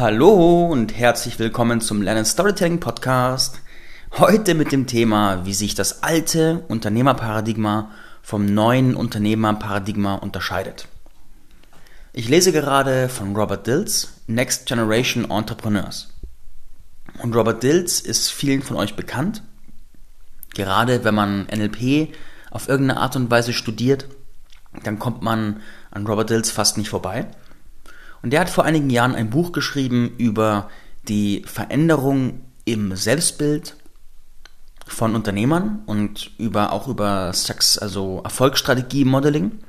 Hallo und herzlich willkommen zum Lernen Storytelling Podcast. Heute mit dem Thema, wie sich das alte Unternehmerparadigma vom neuen Unternehmerparadigma unterscheidet. Ich lese gerade von Robert Dills Next Generation Entrepreneurs. Und Robert Dills ist vielen von euch bekannt. Gerade wenn man NLP auf irgendeine Art und Weise studiert, dann kommt man an Robert Dills fast nicht vorbei. Und der hat vor einigen Jahren ein Buch geschrieben über die Veränderung im Selbstbild von Unternehmern und über, auch über Sex, also Erfolgsstrategie Modeling.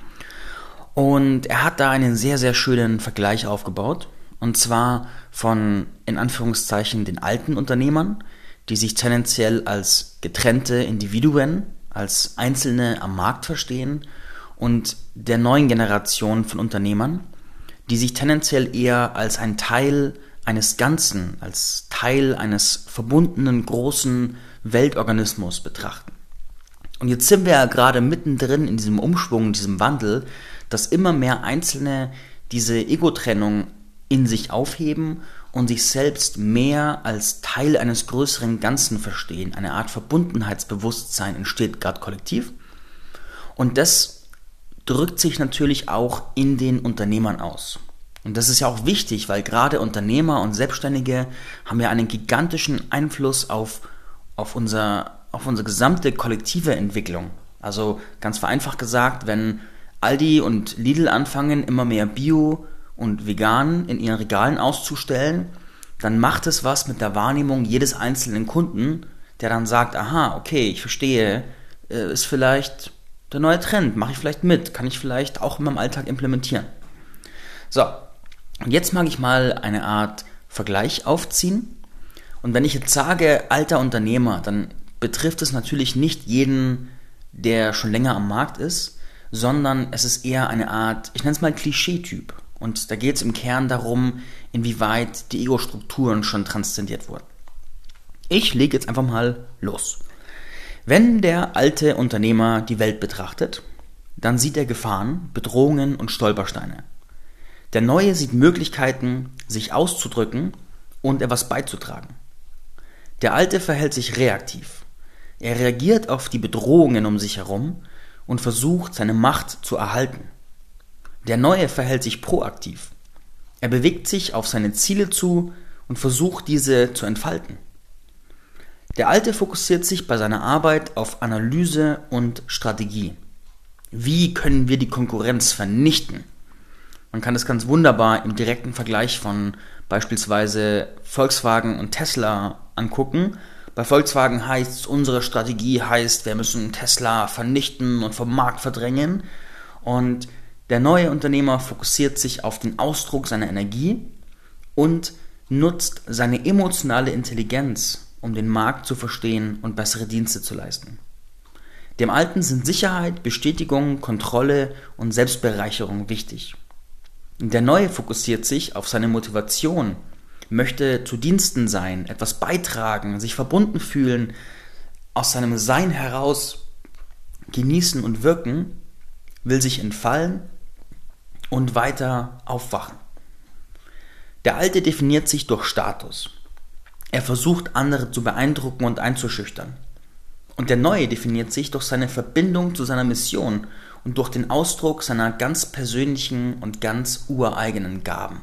Und er hat da einen sehr, sehr schönen Vergleich aufgebaut. Und zwar von, in Anführungszeichen, den alten Unternehmern, die sich tendenziell als getrennte Individuen, als Einzelne am Markt verstehen und der neuen Generation von Unternehmern, die sich tendenziell eher als ein Teil eines Ganzen, als Teil eines verbundenen großen Weltorganismus betrachten. Und jetzt sind wir ja gerade mittendrin in diesem Umschwung, in diesem Wandel, dass immer mehr Einzelne diese Ego-Trennung in sich aufheben und sich selbst mehr als Teil eines größeren Ganzen verstehen. Eine Art Verbundenheitsbewusstsein entsteht gerade kollektiv. Und das drückt sich natürlich auch in den Unternehmern aus. Und das ist ja auch wichtig, weil gerade Unternehmer und Selbstständige haben ja einen gigantischen Einfluss auf, auf, unser, auf unsere gesamte kollektive Entwicklung. Also ganz vereinfacht gesagt, wenn Aldi und Lidl anfangen, immer mehr Bio und Vegan in ihren Regalen auszustellen, dann macht es was mit der Wahrnehmung jedes einzelnen Kunden, der dann sagt, aha, okay, ich verstehe, äh, ist vielleicht der neue Trend, mache ich vielleicht mit, kann ich vielleicht auch in meinem Alltag implementieren. So, und jetzt mag ich mal eine Art Vergleich aufziehen. Und wenn ich jetzt sage alter Unternehmer, dann betrifft es natürlich nicht jeden, der schon länger am Markt ist, sondern es ist eher eine Art, ich nenne es mal Klischeetyp. Und da geht es im Kern darum, inwieweit die Ego-Strukturen schon transzendiert wurden. Ich lege jetzt einfach mal los. Wenn der alte Unternehmer die Welt betrachtet, dann sieht er Gefahren, Bedrohungen und Stolpersteine. Der Neue sieht Möglichkeiten, sich auszudrücken und etwas beizutragen. Der Alte verhält sich reaktiv. Er reagiert auf die Bedrohungen um sich herum und versucht, seine Macht zu erhalten. Der Neue verhält sich proaktiv. Er bewegt sich auf seine Ziele zu und versucht, diese zu entfalten. Der Alte fokussiert sich bei seiner Arbeit auf Analyse und Strategie. Wie können wir die Konkurrenz vernichten? Man kann das ganz wunderbar im direkten Vergleich von beispielsweise Volkswagen und Tesla angucken. Bei Volkswagen heißt unsere Strategie heißt, wir müssen Tesla vernichten und vom Markt verdrängen. Und der neue Unternehmer fokussiert sich auf den Ausdruck seiner Energie und nutzt seine emotionale Intelligenz um den Markt zu verstehen und bessere Dienste zu leisten. Dem Alten sind Sicherheit, Bestätigung, Kontrolle und Selbstbereicherung wichtig. Der Neue fokussiert sich auf seine Motivation, möchte zu Diensten sein, etwas beitragen, sich verbunden fühlen, aus seinem Sein heraus genießen und wirken, will sich entfallen und weiter aufwachen. Der Alte definiert sich durch Status. Er versucht andere zu beeindrucken und einzuschüchtern. Und der Neue definiert sich durch seine Verbindung zu seiner Mission und durch den Ausdruck seiner ganz persönlichen und ganz ureigenen Gaben.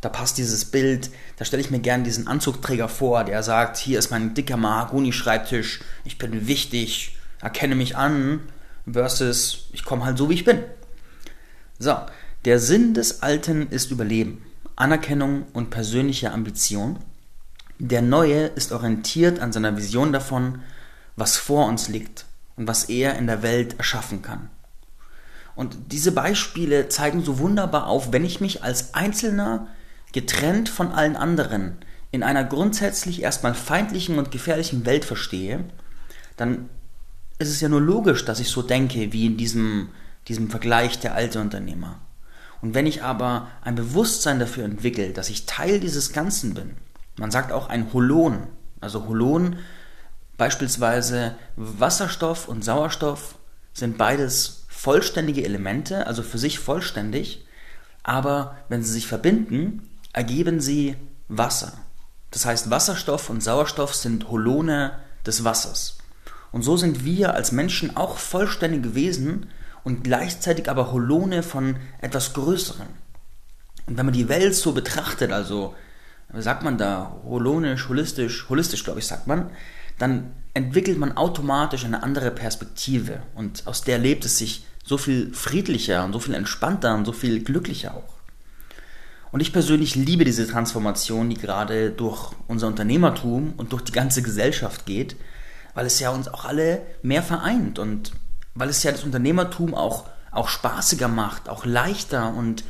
Da passt dieses Bild, da stelle ich mir gern diesen Anzugträger vor, der sagt, hier ist mein dicker Mahagoni-Schreibtisch, ich bin wichtig, erkenne mich an, versus ich komme halt so, wie ich bin. So, der Sinn des Alten ist Überleben, Anerkennung und persönliche Ambition – der Neue ist orientiert an seiner Vision davon, was vor uns liegt und was er in der Welt erschaffen kann. Und diese Beispiele zeigen so wunderbar auf, wenn ich mich als Einzelner getrennt von allen anderen in einer grundsätzlich erstmal feindlichen und gefährlichen Welt verstehe, dann ist es ja nur logisch, dass ich so denke wie in diesem, diesem Vergleich der alte Unternehmer. Und wenn ich aber ein Bewusstsein dafür entwickle, dass ich Teil dieses Ganzen bin, man sagt auch ein Holon. Also Holon, beispielsweise Wasserstoff und Sauerstoff, sind beides vollständige Elemente, also für sich vollständig, aber wenn sie sich verbinden, ergeben sie Wasser. Das heißt, Wasserstoff und Sauerstoff sind Holone des Wassers. Und so sind wir als Menschen auch vollständige Wesen und gleichzeitig aber Holone von etwas Größerem. Und wenn man die Welt so betrachtet, also sagt man da holonisch, holistisch, holistisch glaube ich sagt man, dann entwickelt man automatisch eine andere Perspektive und aus der lebt es sich so viel friedlicher und so viel entspannter und so viel glücklicher auch. Und ich persönlich liebe diese Transformation, die gerade durch unser Unternehmertum und durch die ganze Gesellschaft geht, weil es ja uns auch alle mehr vereint und weil es ja das Unternehmertum auch, auch spaßiger macht, auch leichter und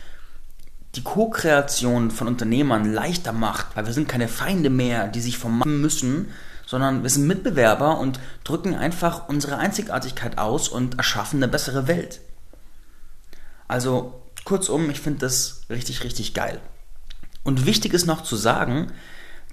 die Co-Kreation von Unternehmern leichter macht, weil wir sind keine Feinde mehr, die sich vermachen müssen, sondern wir sind Mitbewerber und drücken einfach unsere Einzigartigkeit aus und erschaffen eine bessere Welt. Also kurzum, ich finde das richtig, richtig geil. Und wichtig ist noch zu sagen,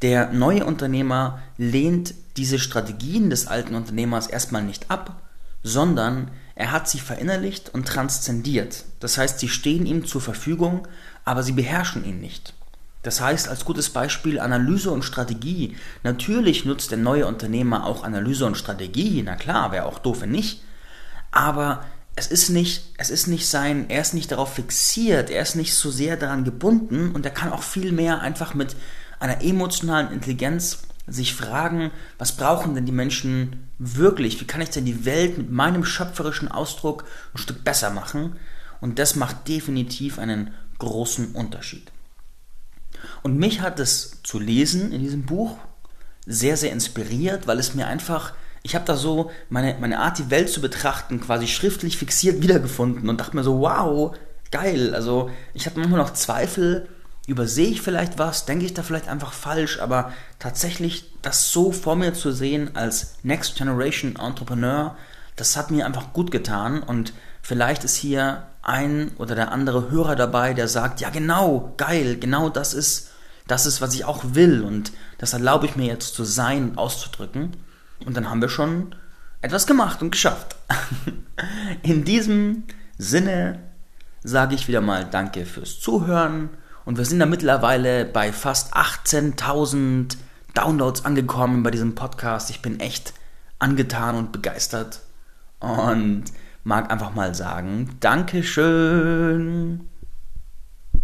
der neue Unternehmer lehnt diese Strategien des alten Unternehmers erstmal nicht ab, sondern er hat sie verinnerlicht und transzendiert. Das heißt, sie stehen ihm zur Verfügung, aber sie beherrschen ihn nicht. Das heißt, als gutes Beispiel Analyse und Strategie. Natürlich nutzt der neue Unternehmer auch Analyse und Strategie, na klar, wäre auch doof, wenn nicht. Aber es ist nicht, es ist nicht sein, er ist nicht darauf fixiert, er ist nicht so sehr daran gebunden und er kann auch viel mehr einfach mit einer emotionalen Intelligenz sich fragen, was brauchen denn die Menschen wirklich? Wie kann ich denn die Welt mit meinem schöpferischen Ausdruck ein Stück besser machen? Und das macht definitiv einen großen Unterschied. Und mich hat es zu lesen in diesem Buch sehr, sehr inspiriert, weil es mir einfach, ich habe da so meine, meine Art, die Welt zu betrachten, quasi schriftlich fixiert wiedergefunden und dachte mir so, wow, geil. Also ich habe manchmal noch Zweifel, übersehe ich vielleicht was, denke ich da vielleicht einfach falsch, aber tatsächlich das so vor mir zu sehen als Next Generation Entrepreneur, das hat mir einfach gut getan und vielleicht ist hier ein oder der andere Hörer dabei, der sagt, ja genau, geil, genau das ist, das ist, was ich auch will und das erlaube ich mir jetzt zu sein und auszudrücken. Und dann haben wir schon etwas gemacht und geschafft. In diesem Sinne sage ich wieder mal Danke fürs Zuhören und wir sind da mittlerweile bei fast 18.000 Downloads angekommen bei diesem Podcast. Ich bin echt angetan und begeistert und mag einfach mal sagen, Dankeschön.